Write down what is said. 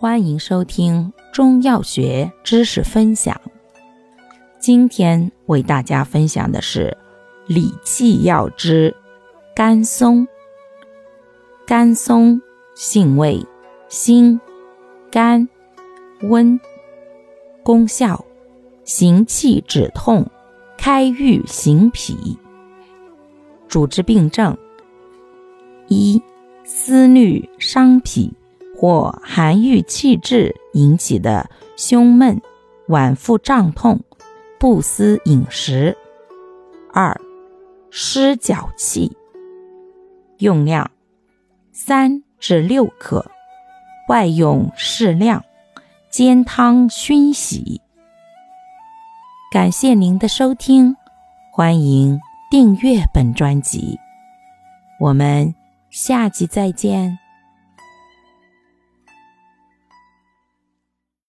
欢迎收听中药学知识分享。今天为大家分享的是理气药之甘松。甘松性味辛、甘、温，功效行气止痛、开郁行脾。主治病症一。思虑伤脾或寒郁气滞引起的胸闷、脘腹胀痛、不思饮食。二、湿脚气。用量三至六克，外用适量，煎汤熏洗。感谢您的收听，欢迎订阅本专辑，我们。下集再见。